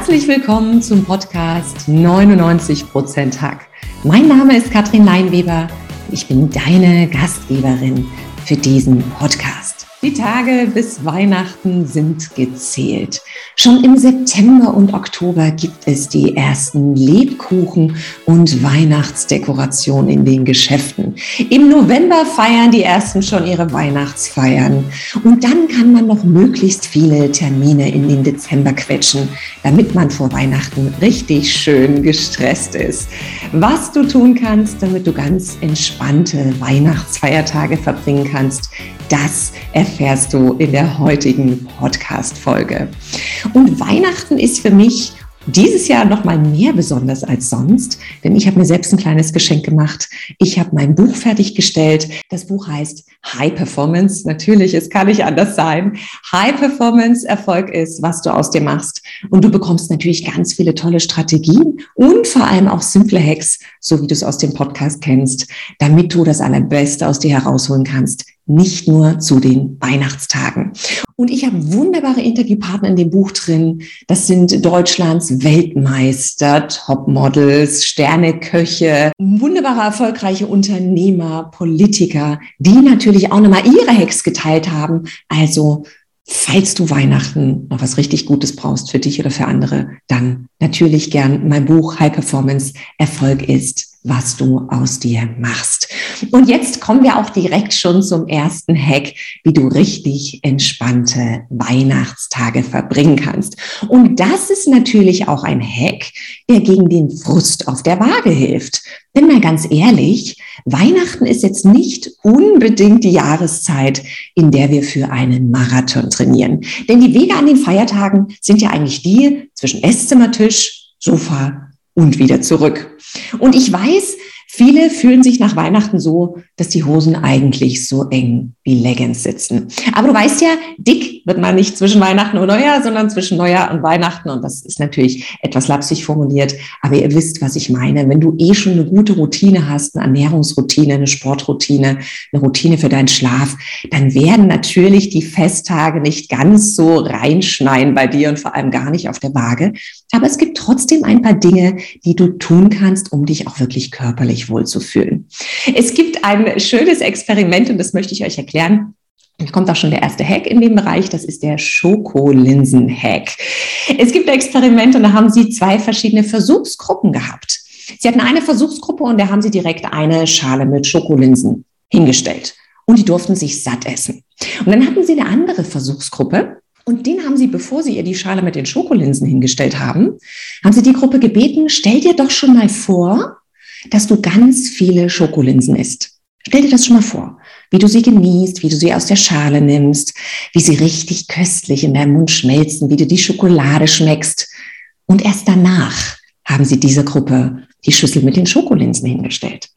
Herzlich willkommen zum Podcast 99% Hack. Mein Name ist Katrin Leinweber. Ich bin deine Gastgeberin für diesen Podcast. Die Tage bis Weihnachten sind gezählt. Schon im September und Oktober gibt es die ersten Lebkuchen und Weihnachtsdekorationen in den Geschäften. Im November feiern die ersten schon ihre Weihnachtsfeiern. Und dann kann man noch möglichst viele Termine in den Dezember quetschen, damit man vor Weihnachten richtig schön gestresst ist. Was du tun kannst, damit du ganz entspannte Weihnachtsfeiertage verbringen kannst, das erfährst du in der heutigen Podcast-Folge. Und Weihnachten ist für mich dieses Jahr noch mal mehr besonders als sonst, denn ich habe mir selbst ein kleines Geschenk gemacht. Ich habe mein Buch fertiggestellt. Das Buch heißt High Performance. Natürlich, es kann nicht anders sein. High Performance Erfolg ist, was du aus dir machst. Und du bekommst natürlich ganz viele tolle Strategien und vor allem auch simple Hacks, so wie du es aus dem Podcast kennst, damit du das Allerbeste aus dir herausholen kannst nicht nur zu den Weihnachtstagen. Und ich habe wunderbare Interviewpartner in dem Buch drin. Das sind Deutschlands Weltmeister, Topmodels, Sterneköche, wunderbare erfolgreiche Unternehmer, Politiker, die natürlich auch nochmal ihre Hacks geteilt haben. Also Falls du Weihnachten noch was richtig Gutes brauchst für dich oder für andere, dann natürlich gern mein Buch High Performance Erfolg ist was du aus dir machst. Und jetzt kommen wir auch direkt schon zum ersten Hack, wie du richtig entspannte Weihnachtstage verbringen kannst. Und das ist natürlich auch ein Hack, der gegen den Frust auf der Waage hilft. Denn mal ganz ehrlich, Weihnachten ist jetzt nicht unbedingt die Jahreszeit, in der wir für einen Marathon trainieren. Denn die Wege an den Feiertagen sind ja eigentlich die zwischen Esszimmertisch, Sofa und wieder zurück. Und ich weiß, Viele fühlen sich nach Weihnachten so, dass die Hosen eigentlich so eng wie Leggings sitzen. Aber du weißt ja, dick wird man nicht zwischen Weihnachten und Neujahr, sondern zwischen Neujahr und Weihnachten. Und das ist natürlich etwas lapsig formuliert. Aber ihr wisst, was ich meine. Wenn du eh schon eine gute Routine hast, eine Ernährungsroutine, eine Sportroutine, eine Routine für deinen Schlaf, dann werden natürlich die Festtage nicht ganz so reinschneien bei dir und vor allem gar nicht auf der Waage. Aber es gibt trotzdem ein paar Dinge, die du tun kannst, um dich auch wirklich körperlich wohlzufühlen. Es gibt ein schönes Experiment und das möchte ich euch erklären. Da kommt auch schon der erste Hack in dem Bereich, das ist der Schokolinsen-Hack. Es gibt ein Experiment und da haben sie zwei verschiedene Versuchsgruppen gehabt. Sie hatten eine Versuchsgruppe und da haben sie direkt eine Schale mit Schokolinsen hingestellt und die durften sich satt essen. Und dann hatten sie eine andere Versuchsgruppe und den haben sie, bevor sie ihr die Schale mit den Schokolinsen hingestellt haben, haben sie die Gruppe gebeten, stell dir doch schon mal vor, dass du ganz viele Schokolinsen isst. Stell dir das schon mal vor, wie du sie genießt, wie du sie aus der Schale nimmst, wie sie richtig köstlich in deinem Mund schmelzen, wie du die Schokolade schmeckst. Und erst danach haben sie dieser Gruppe die Schüssel mit den Schokolinsen hingestellt.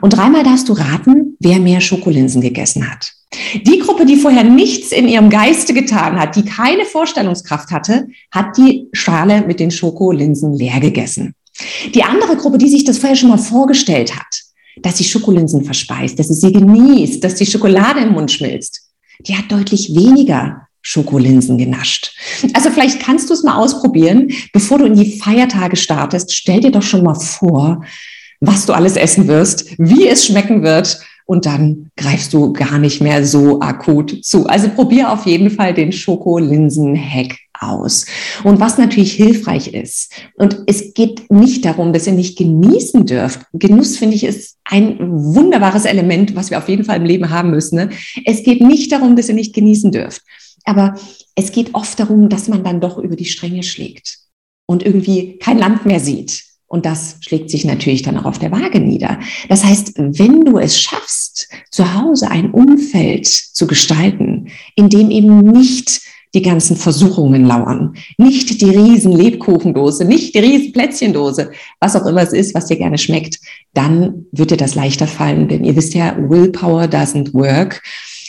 Und dreimal darfst du raten, wer mehr Schokolinsen gegessen hat. Die Gruppe, die vorher nichts in ihrem Geiste getan hat, die keine Vorstellungskraft hatte, hat die Schale mit den Schokolinsen leer gegessen. Die andere Gruppe, die sich das vorher schon mal vorgestellt hat, dass sie Schokolinsen verspeist, dass sie sie genießt, dass die Schokolade im Mund schmilzt, die hat deutlich weniger Schokolinsen genascht. Also vielleicht kannst du es mal ausprobieren, bevor du in die Feiertage startest. Stell dir doch schon mal vor, was du alles essen wirst, wie es schmecken wird und dann greifst du gar nicht mehr so akut zu. Also probier auf jeden Fall den Schokolinsen-Hack aus. Und was natürlich hilfreich ist, und es geht nicht darum, dass ihr nicht genießen dürft. Genuss, finde ich, ist ein wunderbares Element, was wir auf jeden Fall im Leben haben müssen. Ne? Es geht nicht darum, dass ihr nicht genießen dürft. Aber es geht oft darum, dass man dann doch über die Stränge schlägt und irgendwie kein Land mehr sieht. Und das schlägt sich natürlich dann auch auf der Waage nieder. Das heißt, wenn du es schaffst, zu Hause ein Umfeld zu gestalten, in dem eben nicht die ganzen Versuchungen lauern. Nicht die riesen Lebkuchendose, nicht die riesen Plätzchendose, was auch immer es ist, was dir gerne schmeckt, dann wird dir das leichter fallen, denn ihr wisst ja, Willpower doesn't work.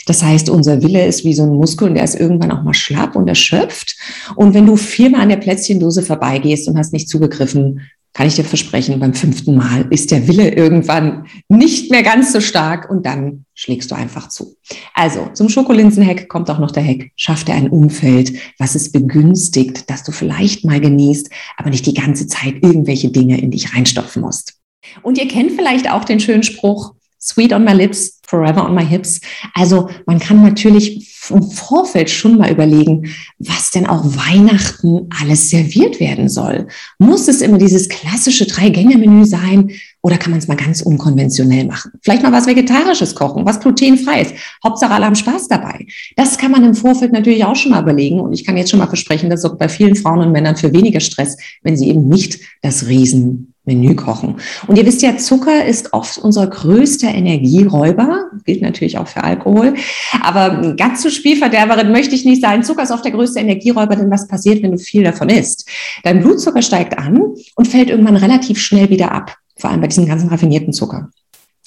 Das heißt, unser Wille ist wie so ein Muskel und der ist irgendwann auch mal schlapp und erschöpft. Und wenn du viermal an der Plätzchendose vorbeigehst und hast nicht zugegriffen, kann ich dir versprechen, beim fünften Mal ist der Wille irgendwann nicht mehr ganz so stark und dann schlägst du einfach zu. Also zum Schokolinsenhack kommt auch noch der Hack, schaff dir ein Umfeld, was es begünstigt, dass du vielleicht mal genießt, aber nicht die ganze Zeit irgendwelche Dinge in dich reinstopfen musst. Und ihr kennt vielleicht auch den schönen Spruch, Sweet on my lips, forever on my hips. Also man kann natürlich im Vorfeld schon mal überlegen, was denn auch Weihnachten alles serviert werden soll. Muss es immer dieses klassische Drei-Gänge-Menü sein oder kann man es mal ganz unkonventionell machen? Vielleicht mal was Vegetarisches kochen, was glutenfreies. Hauptsache alle haben Spaß dabei. Das kann man im Vorfeld natürlich auch schon mal überlegen und ich kann jetzt schon mal versprechen, das sorgt bei vielen Frauen und Männern für weniger Stress, wenn sie eben nicht das Riesen Menü kochen. Und ihr wisst ja, Zucker ist oft unser größter Energieräuber, gilt natürlich auch für Alkohol. Aber ganz so Spielverderberin möchte ich nicht sein. Zucker ist oft der größte Energieräuber, denn was passiert, wenn du viel davon isst? Dein Blutzucker steigt an und fällt irgendwann relativ schnell wieder ab, vor allem bei diesem ganzen raffinierten Zucker.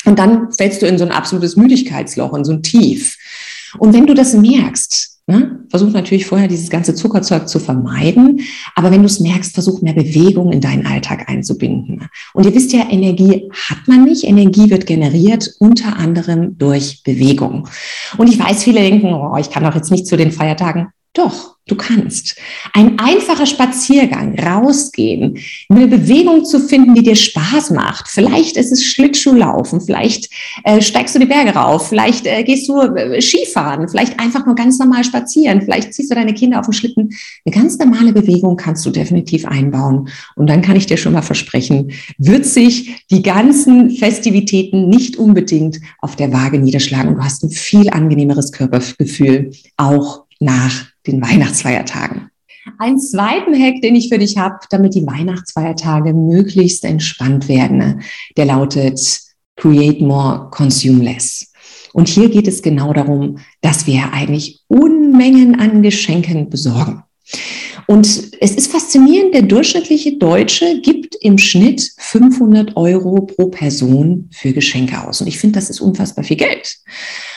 Und dann fällst du in so ein absolutes Müdigkeitsloch, in so ein Tief. Und wenn du das merkst, Ne? Versuch natürlich vorher dieses ganze Zuckerzeug zu vermeiden. Aber wenn du es merkst, versuch mehr Bewegung in deinen Alltag einzubinden. Und ihr wisst ja, Energie hat man nicht. Energie wird generiert unter anderem durch Bewegung. Und ich weiß, viele denken, oh, ich kann doch jetzt nicht zu den Feiertagen. Doch, du kannst. Ein einfacher Spaziergang, rausgehen, eine Bewegung zu finden, die dir Spaß macht. Vielleicht ist es Schlittschuhlaufen, vielleicht äh, steigst du die Berge rauf, vielleicht äh, gehst du äh, Skifahren, vielleicht einfach nur ganz normal spazieren, vielleicht ziehst du deine Kinder auf den Schlitten. Eine ganz normale Bewegung kannst du definitiv einbauen. Und dann kann ich dir schon mal versprechen, wird sich die ganzen Festivitäten nicht unbedingt auf der Waage niederschlagen du hast ein viel angenehmeres Körpergefühl, auch nach den Weihnachtsfeiertagen. Ein zweiten Hack, den ich für dich habe, damit die Weihnachtsfeiertage möglichst entspannt werden, der lautet Create More, Consume Less. Und hier geht es genau darum, dass wir eigentlich Unmengen an Geschenken besorgen. Und es ist faszinierend, der durchschnittliche Deutsche gibt im Schnitt 500 Euro pro Person für Geschenke aus. Und ich finde, das ist unfassbar viel Geld.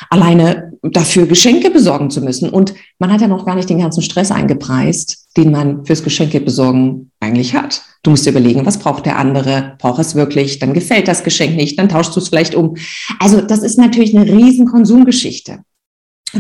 Alleine dafür Geschenke besorgen zu müssen. Und man hat ja noch gar nicht den ganzen Stress eingepreist, den man fürs Geschenke besorgen eigentlich hat. Du musst dir überlegen, was braucht der andere? Braucht es wirklich? Dann gefällt das Geschenk nicht, dann tauschst du es vielleicht um. Also das ist natürlich eine riesen Konsumgeschichte.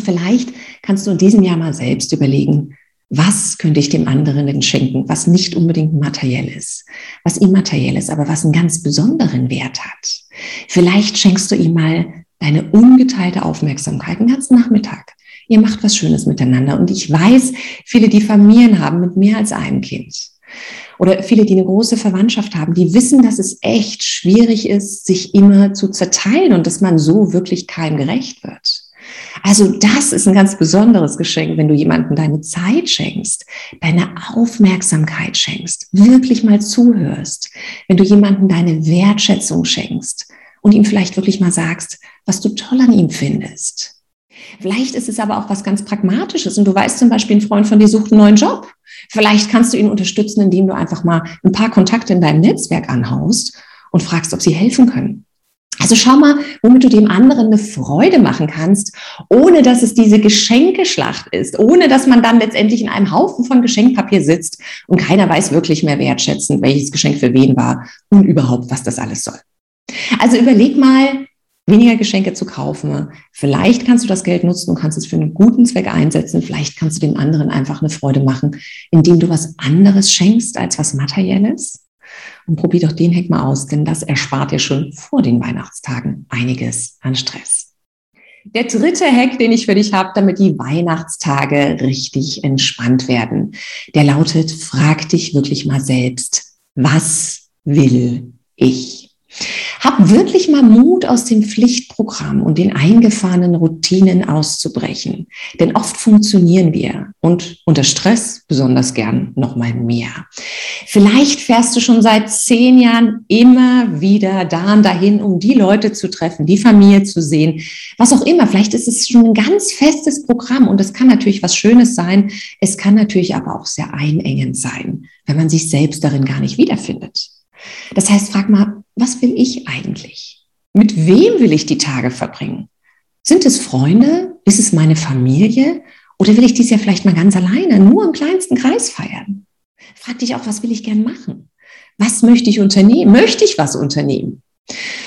Vielleicht kannst du in diesem Jahr mal selbst überlegen, was könnte ich dem anderen denn schenken, was nicht unbedingt materiell ist, was immateriell ist, aber was einen ganz besonderen Wert hat. Vielleicht schenkst du ihm mal deine ungeteilte Aufmerksamkeit den ganzen Nachmittag. Ihr macht was Schönes miteinander. Und ich weiß, viele, die Familien haben mit mehr als einem Kind oder viele, die eine große Verwandtschaft haben, die wissen, dass es echt schwierig ist, sich immer zu zerteilen und dass man so wirklich keinem gerecht wird. Also das ist ein ganz besonderes Geschenk, wenn du jemandem deine Zeit schenkst, deine Aufmerksamkeit schenkst, wirklich mal zuhörst, wenn du jemandem deine Wertschätzung schenkst und ihm vielleicht wirklich mal sagst, was du toll an ihm findest. Vielleicht ist es aber auch was ganz Pragmatisches und du weißt zum Beispiel, ein Freund von dir sucht einen neuen Job. Vielleicht kannst du ihn unterstützen, indem du einfach mal ein paar Kontakte in deinem Netzwerk anhaust und fragst, ob sie helfen können. Also schau mal, womit du dem anderen eine Freude machen kannst, ohne dass es diese Geschenkeschlacht ist, ohne dass man dann letztendlich in einem Haufen von Geschenkpapier sitzt und keiner weiß wirklich mehr wertschätzend, welches Geschenk für wen war und überhaupt, was das alles soll. Also überleg mal, weniger Geschenke zu kaufen. Vielleicht kannst du das Geld nutzen und kannst es für einen guten Zweck einsetzen. Vielleicht kannst du dem anderen einfach eine Freude machen, indem du was anderes schenkst als was Materielles. Und probier doch den Hack mal aus, denn das erspart dir schon vor den Weihnachtstagen einiges an Stress. Der dritte Hack, den ich für dich habe, damit die Weihnachtstage richtig entspannt werden, der lautet, frag dich wirklich mal selbst, was will ich? Hab wirklich mal Mut, aus dem Pflichtprogramm und den eingefahrenen Routinen auszubrechen. Denn oft funktionieren wir und unter Stress besonders gern noch mal mehr. Vielleicht fährst du schon seit zehn Jahren immer wieder da und dahin, um die Leute zu treffen, die Familie zu sehen, was auch immer. Vielleicht ist es schon ein ganz festes Programm und es kann natürlich was Schönes sein. Es kann natürlich aber auch sehr einengend sein, wenn man sich selbst darin gar nicht wiederfindet. Das heißt, frag mal, was will ich eigentlich? Mit wem will ich die Tage verbringen? Sind es Freunde? Ist es meine Familie? Oder will ich dies ja vielleicht mal ganz alleine, nur im kleinsten Kreis feiern? Frag dich auch, was will ich gern machen? Was möchte ich unternehmen? Möchte ich was unternehmen?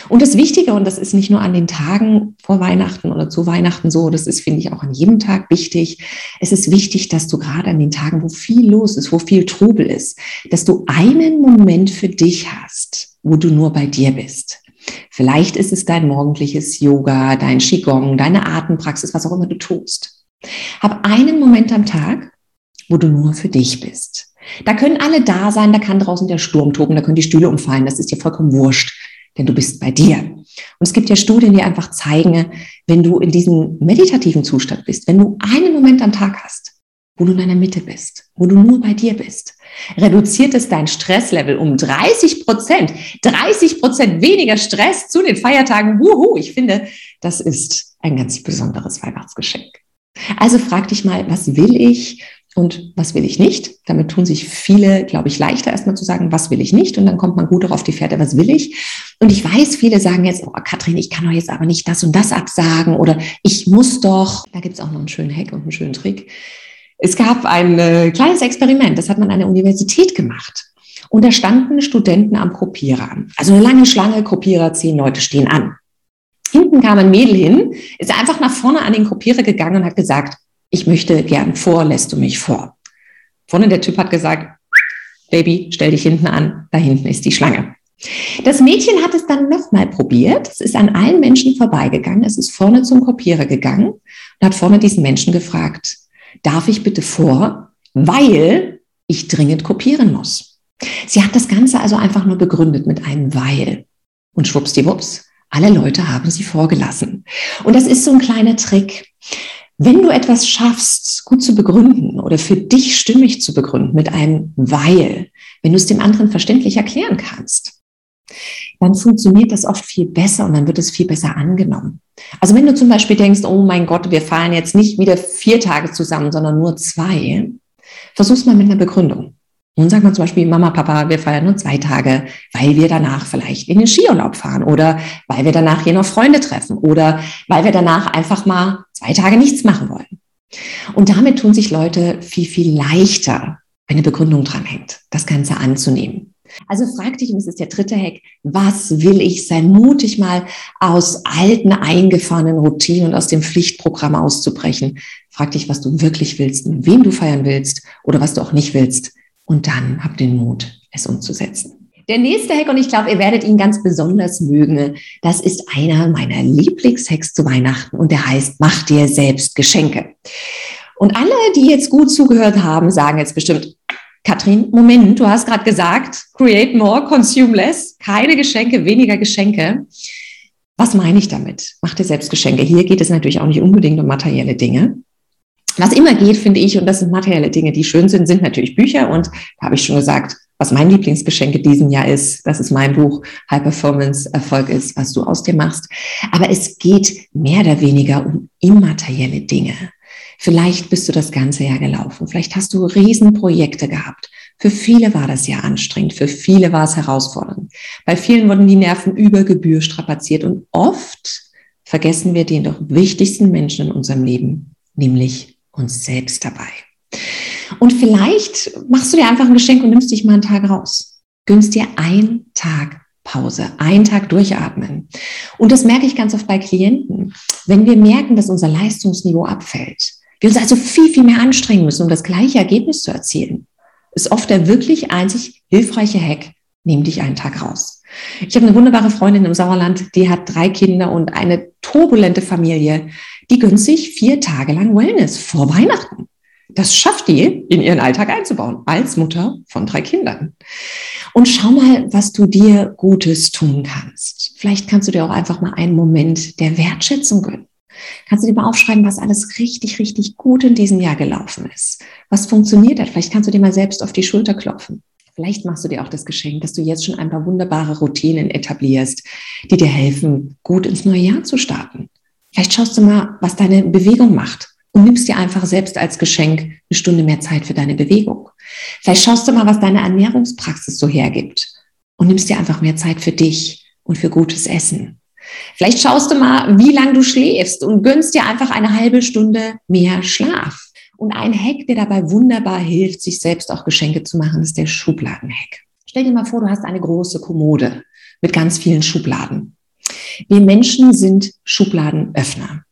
Und das Wichtige, und das ist nicht nur an den Tagen vor Weihnachten oder zu Weihnachten so, das ist, finde ich, auch an jedem Tag wichtig. Es ist wichtig, dass du gerade an den Tagen, wo viel los ist, wo viel Trubel ist, dass du einen Moment für dich hast, wo du nur bei dir bist. Vielleicht ist es dein morgendliches Yoga, dein Qigong, deine Atempraxis, was auch immer du tust. Hab einen Moment am Tag, wo du nur für dich bist. Da können alle da sein, da kann draußen der Sturm toben, da können die Stühle umfallen, das ist dir vollkommen wurscht denn du bist bei dir. Und es gibt ja Studien, die einfach zeigen, wenn du in diesem meditativen Zustand bist, wenn du einen Moment am Tag hast, wo du in deiner Mitte bist, wo du nur bei dir bist, reduziert es dein Stresslevel um 30 Prozent. 30 Prozent weniger Stress zu den Feiertagen. Wuhu, ich finde, das ist ein ganz besonderes Weihnachtsgeschenk. Also frag dich mal, was will ich? Und was will ich nicht. Damit tun sich viele, glaube ich, leichter erstmal zu sagen, was will ich nicht. Und dann kommt man gut darauf die Fährte, was will ich. Und ich weiß, viele sagen jetzt, oh Katrin, ich kann doch jetzt aber nicht das und das absagen oder ich muss doch. Da gibt es auch noch einen schönen Hack und einen schönen Trick. Es gab ein äh, kleines Experiment, das hat man an der Universität gemacht. Und da standen Studenten am Kopierer an. Also eine lange Schlange, Kopierer, zehn Leute stehen an. Hinten kam ein Mädel hin, ist einfach nach vorne an den Kopierer gegangen und hat gesagt, ich möchte gern vor, lässt du mich vor. Vorne der Typ hat gesagt, Baby, stell dich hinten an, da hinten ist die Schlange. Das Mädchen hat es dann nochmal probiert. Es ist an allen Menschen vorbeigegangen. Es ist vorne zum Kopierer gegangen und hat vorne diesen Menschen gefragt, darf ich bitte vor, weil ich dringend kopieren muss. Sie hat das Ganze also einfach nur begründet mit einem Weil. Und schwuppsdiwupps, alle Leute haben sie vorgelassen. Und das ist so ein kleiner Trick. Wenn du etwas schaffst, gut zu begründen oder für dich stimmig zu begründen mit einem Weil, wenn du es dem anderen verständlich erklären kannst, dann funktioniert das oft viel besser und dann wird es viel besser angenommen. Also wenn du zum Beispiel denkst, oh mein Gott, wir feiern jetzt nicht wieder vier Tage zusammen, sondern nur zwei, versuch's mal mit einer Begründung. Nun sagt man zum Beispiel, Mama, Papa, wir feiern nur zwei Tage, weil wir danach vielleicht in den Skiurlaub fahren oder weil wir danach hier noch Freunde treffen oder weil wir danach einfach mal zwei Tage nichts machen wollen. Und damit tun sich Leute viel, viel leichter, wenn eine Begründung dranhängt, das Ganze anzunehmen. Also frag dich, und das ist der dritte Hack, was will ich sein? Mutig mal aus alten, eingefahrenen Routinen und aus dem Pflichtprogramm auszubrechen. Frag dich, was du wirklich willst, mit wem du feiern willst oder was du auch nicht willst und dann hab den Mut, es umzusetzen. Der nächste Hack, und ich glaube, ihr werdet ihn ganz besonders mögen, das ist einer meiner Lieblingshacks zu Weihnachten und der heißt, mach dir selbst Geschenke. Und alle, die jetzt gut zugehört haben, sagen jetzt bestimmt, Katrin, Moment, du hast gerade gesagt, create more, consume less, keine Geschenke, weniger Geschenke. Was meine ich damit? Mach dir selbst Geschenke. Hier geht es natürlich auch nicht unbedingt um materielle Dinge, was immer geht, finde ich, und das sind materielle Dinge, die schön sind, sind natürlich Bücher. Und da habe ich schon gesagt, was mein Lieblingsgeschenk diesen Jahr ist, dass es mein Buch High Performance Erfolg ist, was du aus dir machst. Aber es geht mehr oder weniger um immaterielle Dinge. Vielleicht bist du das ganze Jahr gelaufen. Vielleicht hast du Riesenprojekte gehabt. Für viele war das ja anstrengend. Für viele war es herausfordernd. Bei vielen wurden die Nerven über Gebühr strapaziert. Und oft vergessen wir den doch wichtigsten Menschen in unserem Leben, nämlich uns selbst dabei. Und vielleicht machst du dir einfach ein Geschenk und nimmst dich mal einen Tag raus. Gönnst dir einen Tag Pause, einen Tag durchatmen. Und das merke ich ganz oft bei Klienten. Wenn wir merken, dass unser Leistungsniveau abfällt, wir uns also viel, viel mehr anstrengen müssen, um das gleiche Ergebnis zu erzielen, ist oft der wirklich einzig hilfreiche Hack, nimm dich einen Tag raus. Ich habe eine wunderbare Freundin im Sauerland, die hat drei Kinder und eine turbulente Familie die gönnt sich vier Tage lang Wellness vor Weihnachten. Das schafft die in ihren Alltag einzubauen, als Mutter von drei Kindern. Und schau mal, was du dir Gutes tun kannst. Vielleicht kannst du dir auch einfach mal einen Moment der Wertschätzung gönnen. Kannst du dir mal aufschreiben, was alles richtig, richtig gut in diesem Jahr gelaufen ist? Was funktioniert hat? Vielleicht kannst du dir mal selbst auf die Schulter klopfen. Vielleicht machst du dir auch das Geschenk, dass du jetzt schon ein paar wunderbare Routinen etablierst, die dir helfen, gut ins neue Jahr zu starten. Vielleicht schaust du mal, was deine Bewegung macht und nimmst dir einfach selbst als Geschenk eine Stunde mehr Zeit für deine Bewegung. Vielleicht schaust du mal, was deine Ernährungspraxis so hergibt und nimmst dir einfach mehr Zeit für dich und für gutes Essen. Vielleicht schaust du mal, wie lange du schläfst und gönnst dir einfach eine halbe Stunde mehr Schlaf. Und ein Hack, der dabei wunderbar hilft, sich selbst auch Geschenke zu machen, ist der Schubladenhack. Stell dir mal vor, du hast eine große Kommode mit ganz vielen Schubladen. Wir Menschen sind Schubladenöffner.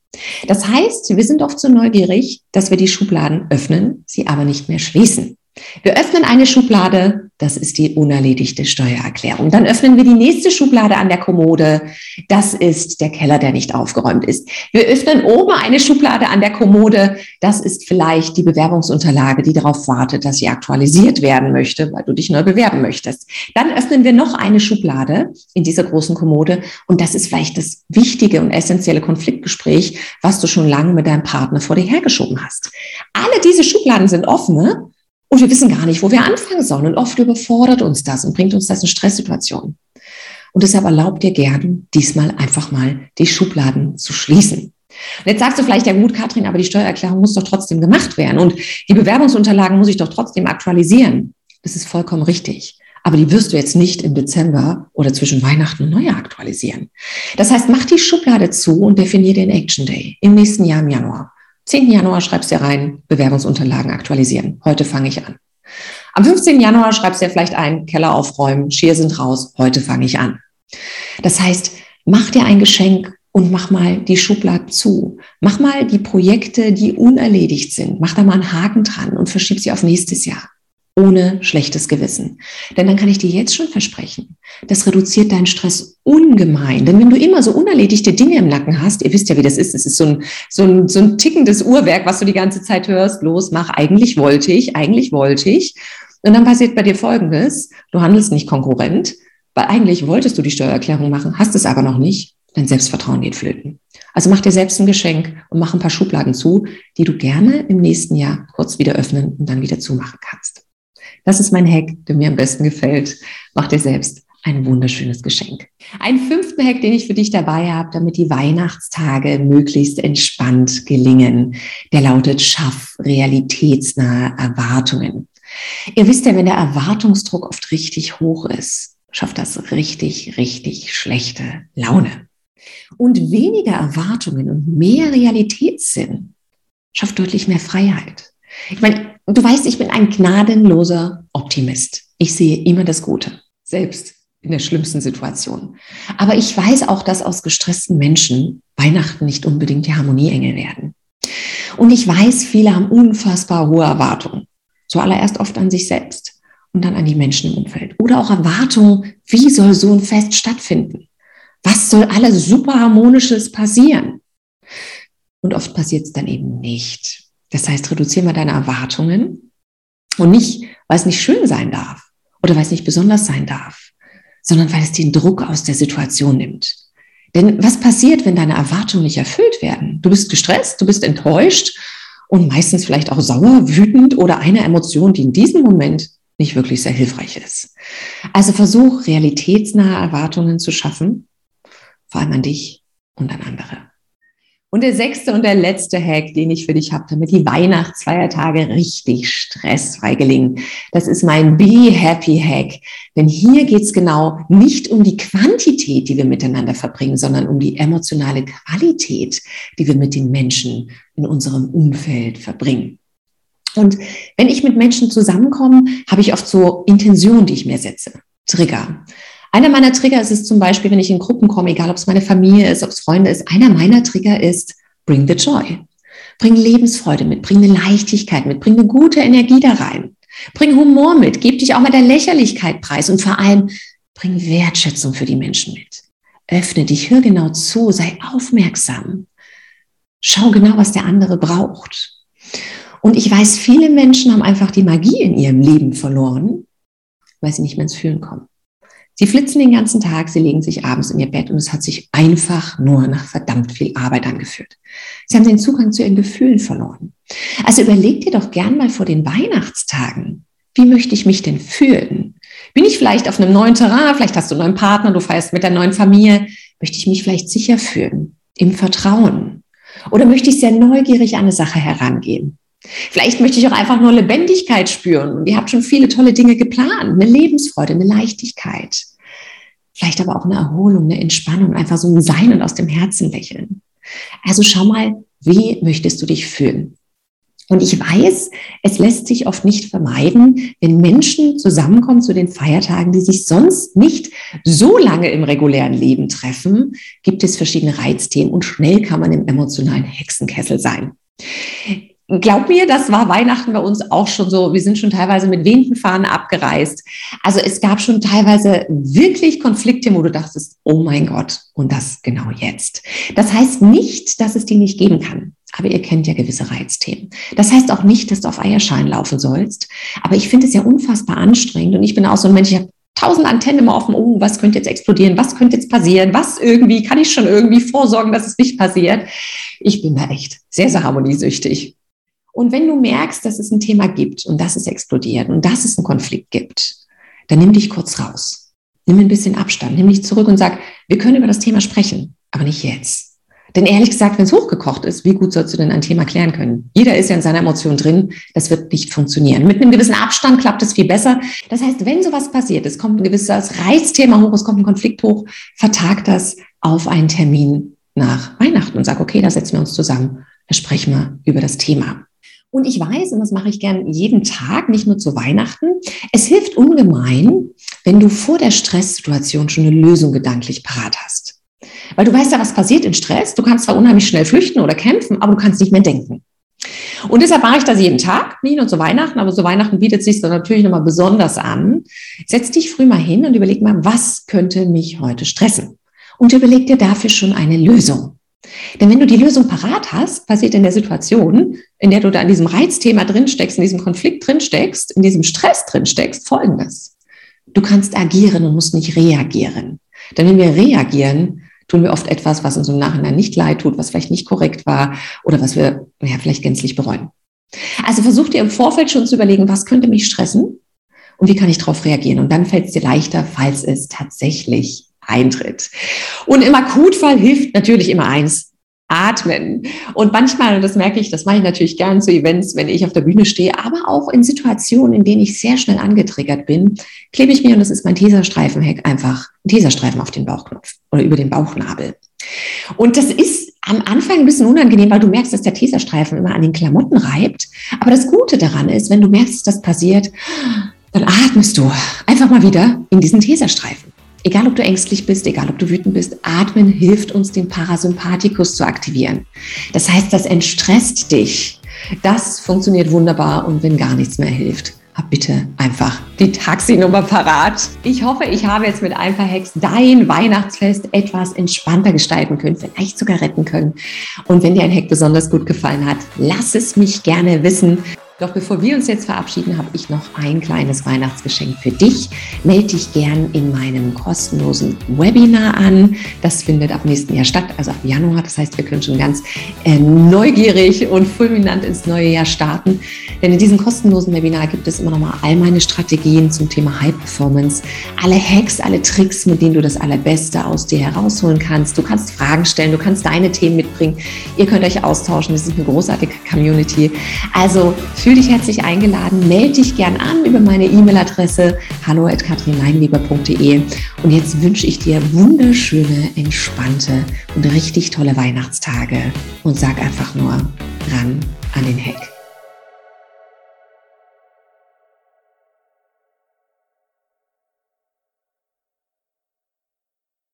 Das heißt, wir sind oft so neugierig, dass wir die Schubladen öffnen, sie aber nicht mehr schließen. Wir öffnen eine Schublade, das ist die unerledigte Steuererklärung. Dann öffnen wir die nächste Schublade an der Kommode, das ist der Keller, der nicht aufgeräumt ist. Wir öffnen oben eine Schublade an der Kommode, das ist vielleicht die Bewerbungsunterlage, die darauf wartet, dass sie aktualisiert werden möchte, weil du dich neu bewerben möchtest. Dann öffnen wir noch eine Schublade in dieser großen Kommode und das ist vielleicht das wichtige und essentielle Konfliktgespräch, was du schon lange mit deinem Partner vor dir hergeschoben hast. Alle diese Schubladen sind offene und wir wissen gar nicht, wo wir anfangen sollen. Und oft überfordert uns das und bringt uns das in Stresssituationen. Und deshalb erlaubt dir gern, diesmal einfach mal die Schubladen zu schließen. Und jetzt sagst du vielleicht, ja gut, Katrin, aber die Steuererklärung muss doch trotzdem gemacht werden und die Bewerbungsunterlagen muss ich doch trotzdem aktualisieren. Das ist vollkommen richtig. Aber die wirst du jetzt nicht im Dezember oder zwischen Weihnachten und Neujahr aktualisieren. Das heißt, mach die Schublade zu und definier den Action Day im nächsten Jahr im Januar. 10. Januar schreibst du rein, Bewerbungsunterlagen aktualisieren. Heute fange ich an. Am 15. Januar schreibst du vielleicht ein, Keller aufräumen, Skier sind raus, heute fange ich an. Das heißt, mach dir ein Geschenk und mach mal die Schublade zu. Mach mal die Projekte, die unerledigt sind. Mach da mal einen Haken dran und verschieb sie auf nächstes Jahr ohne schlechtes Gewissen. Denn dann kann ich dir jetzt schon versprechen, das reduziert deinen Stress ungemein. Denn wenn du immer so unerledigte Dinge im Nacken hast, ihr wisst ja, wie das ist, es ist so ein, so ein, so ein tickendes Uhrwerk, was du die ganze Zeit hörst, los, mach, eigentlich wollte ich, eigentlich wollte ich. Und dann passiert bei dir Folgendes, du handelst nicht konkurrent, weil eigentlich wolltest du die Steuererklärung machen, hast es aber noch nicht, dein Selbstvertrauen geht flöten. Also mach dir selbst ein Geschenk und mach ein paar Schubladen zu, die du gerne im nächsten Jahr kurz wieder öffnen und dann wieder zumachen kannst. Das ist mein Hack, der mir am besten gefällt. Mach dir selbst ein wunderschönes Geschenk. Ein fünften Hack, den ich für dich dabei habe, damit die Weihnachtstage möglichst entspannt gelingen, der lautet Schaff realitätsnahe Erwartungen. Ihr wisst ja, wenn der Erwartungsdruck oft richtig hoch ist, schafft das richtig, richtig schlechte Laune. Und weniger Erwartungen und mehr Realitätssinn schafft deutlich mehr Freiheit. Ich meine, du weißt, ich bin ein gnadenloser Optimist. Ich sehe immer das Gute, selbst in der schlimmsten Situation. Aber ich weiß auch, dass aus gestressten Menschen Weihnachten nicht unbedingt die Harmonieengel werden. Und ich weiß, viele haben unfassbar hohe Erwartungen. Zuallererst oft an sich selbst und dann an die Menschen im Umfeld. Oder auch Erwartungen, wie soll so ein Fest stattfinden? Was soll alles super harmonisches passieren? Und oft passiert es dann eben nicht. Das heißt, reduziere mal deine Erwartungen und nicht, weil es nicht schön sein darf oder weil es nicht besonders sein darf, sondern weil es den Druck aus der Situation nimmt. Denn was passiert, wenn deine Erwartungen nicht erfüllt werden? Du bist gestresst, du bist enttäuscht und meistens vielleicht auch sauer, wütend oder eine Emotion, die in diesem Moment nicht wirklich sehr hilfreich ist. Also versuch realitätsnahe Erwartungen zu schaffen, vor allem an dich und an andere. Und der sechste und der letzte Hack, den ich für dich habe, damit die Weihnachtsfeiertage richtig stressfrei gelingen, das ist mein Be Happy Hack. Denn hier geht es genau nicht um die Quantität, die wir miteinander verbringen, sondern um die emotionale Qualität, die wir mit den Menschen in unserem Umfeld verbringen. Und wenn ich mit Menschen zusammenkomme, habe ich oft so Intentionen, die ich mir setze. Trigger. Einer meiner Trigger ist es zum Beispiel, wenn ich in Gruppen komme, egal ob es meine Familie ist, ob es Freunde ist, einer meiner Trigger ist, bring the joy. Bring Lebensfreude mit, bring eine Leichtigkeit mit, bring eine gute Energie da rein. Bring Humor mit, gib dich auch mal der Lächerlichkeit preis und vor allem bring Wertschätzung für die Menschen mit. Öffne dich, hör genau zu, sei aufmerksam. Schau genau, was der andere braucht. Und ich weiß, viele Menschen haben einfach die Magie in ihrem Leben verloren, weil sie nicht mehr ins Fühlen kommen. Sie flitzen den ganzen Tag, sie legen sich abends in ihr Bett und es hat sich einfach nur nach verdammt viel Arbeit angefühlt. Sie haben den Zugang zu ihren Gefühlen verloren. Also überleg dir doch gern mal vor den Weihnachtstagen, wie möchte ich mich denn fühlen? Bin ich vielleicht auf einem neuen Terrain? Vielleicht hast du einen neuen Partner, du feierst mit der neuen Familie. Möchte ich mich vielleicht sicher fühlen? Im Vertrauen? Oder möchte ich sehr neugierig an eine Sache herangehen? Vielleicht möchte ich auch einfach nur Lebendigkeit spüren. Und ihr habt schon viele tolle Dinge geplant. Eine Lebensfreude, eine Leichtigkeit. Vielleicht aber auch eine Erholung, eine Entspannung, einfach so ein Sein und aus dem Herzen lächeln. Also schau mal, wie möchtest du dich fühlen? Und ich weiß, es lässt sich oft nicht vermeiden, wenn Menschen zusammenkommen zu den Feiertagen, die sich sonst nicht so lange im regulären Leben treffen, gibt es verschiedene Reizthemen und schnell kann man im emotionalen Hexenkessel sein. Glaub mir, das war Weihnachten bei uns auch schon so. Wir sind schon teilweise mit wehenden Fahnen abgereist. Also es gab schon teilweise wirklich Konflikte, wo du dachtest, oh mein Gott, und das genau jetzt. Das heißt nicht, dass es die nicht geben kann. Aber ihr kennt ja gewisse Reizthemen. Das heißt auch nicht, dass du auf Eierschein laufen sollst. Aber ich finde es ja unfassbar anstrengend. Und ich bin auch so ein Mensch, ich habe tausend Antennen immer offen. Oh, was könnte jetzt explodieren? Was könnte jetzt passieren? Was irgendwie, kann ich schon irgendwie vorsorgen, dass es nicht passiert? Ich bin da echt sehr, sehr harmoniesüchtig. Und wenn du merkst, dass es ein Thema gibt und dass es explodiert und dass es einen Konflikt gibt, dann nimm dich kurz raus. Nimm ein bisschen Abstand, nimm dich zurück und sag, wir können über das Thema sprechen, aber nicht jetzt. Denn ehrlich gesagt, wenn es hochgekocht ist, wie gut sollst du denn ein Thema klären können? Jeder ist ja in seiner Emotion drin. Das wird nicht funktionieren. Mit einem gewissen Abstand klappt es viel besser. Das heißt, wenn sowas passiert, es kommt ein gewisses Reizthema hoch, es kommt ein Konflikt hoch, vertag das auf einen Termin nach Weihnachten und sag, okay, da setzen wir uns zusammen, da sprechen wir über das Thema. Und ich weiß, und das mache ich gern jeden Tag, nicht nur zu Weihnachten, es hilft ungemein, wenn du vor der Stresssituation schon eine Lösung gedanklich parat hast. Weil du weißt ja, was passiert in Stress. Du kannst zwar unheimlich schnell flüchten oder kämpfen, aber du kannst nicht mehr denken. Und deshalb mache ich das jeden Tag, nicht nur zu Weihnachten, aber zu Weihnachten bietet sich dann natürlich nochmal besonders an. Setz dich früh mal hin und überleg mal, was könnte mich heute stressen? Und überleg dir dafür schon eine Lösung. Denn wenn du die Lösung parat hast, passiert in der Situation, in der du da in diesem Reizthema drinsteckst, in diesem Konflikt drinsteckst, in diesem Stress drinsteckst, folgendes. Du kannst agieren und musst nicht reagieren. Denn wenn wir reagieren, tun wir oft etwas, was uns im Nachhinein nicht leid tut, was vielleicht nicht korrekt war oder was wir ja, vielleicht gänzlich bereuen. Also versuch dir im Vorfeld schon zu überlegen, was könnte mich stressen und wie kann ich darauf reagieren. Und dann fällt es dir leichter, falls es tatsächlich eintritt. Und im Akutfall hilft natürlich immer eins, atmen. Und manchmal, und das merke ich, das mache ich natürlich gern zu Events, wenn ich auf der Bühne stehe, aber auch in Situationen, in denen ich sehr schnell angetriggert bin, klebe ich mir, und das ist mein Teserstreifenheck, einfach einen Teserstreifen auf den Bauchknopf oder über den Bauchnabel. Und das ist am Anfang ein bisschen unangenehm, weil du merkst, dass der Teserstreifen immer an den Klamotten reibt. Aber das Gute daran ist, wenn du merkst, dass das passiert, dann atmest du einfach mal wieder in diesen Teserstreifen. Egal, ob du ängstlich bist, egal, ob du wütend bist, Atmen hilft uns, den Parasympathikus zu aktivieren. Das heißt, das entstresst dich. Das funktioniert wunderbar und wenn gar nichts mehr hilft, hab bitte einfach die Taxinummer parat. Ich hoffe, ich habe jetzt mit ein paar Hacks dein Weihnachtsfest etwas entspannter gestalten können, vielleicht sogar retten können. Und wenn dir ein Hack besonders gut gefallen hat, lass es mich gerne wissen. Doch bevor wir uns jetzt verabschieden, habe ich noch ein kleines Weihnachtsgeschenk für dich. Melde dich gern in meinem kostenlosen Webinar an. Das findet ab nächsten Jahr statt, also ab Januar. Das heißt, wir können schon ganz äh, neugierig und fulminant ins neue Jahr starten. Denn in diesem kostenlosen Webinar gibt es immer noch mal all meine Strategien zum Thema High Performance, alle Hacks, alle Tricks, mit denen du das Allerbeste aus dir herausholen kannst. Du kannst Fragen stellen, du kannst deine Themen mitbringen. Ihr könnt euch austauschen. Das ist eine großartige Community. Also Fühl dich herzlich eingeladen, melde dich gern an über meine E-Mail-Adresse hallo.katrinleinweber.de und jetzt wünsche ich dir wunderschöne, entspannte und richtig tolle Weihnachtstage. Und sag einfach nur ran an den Heck.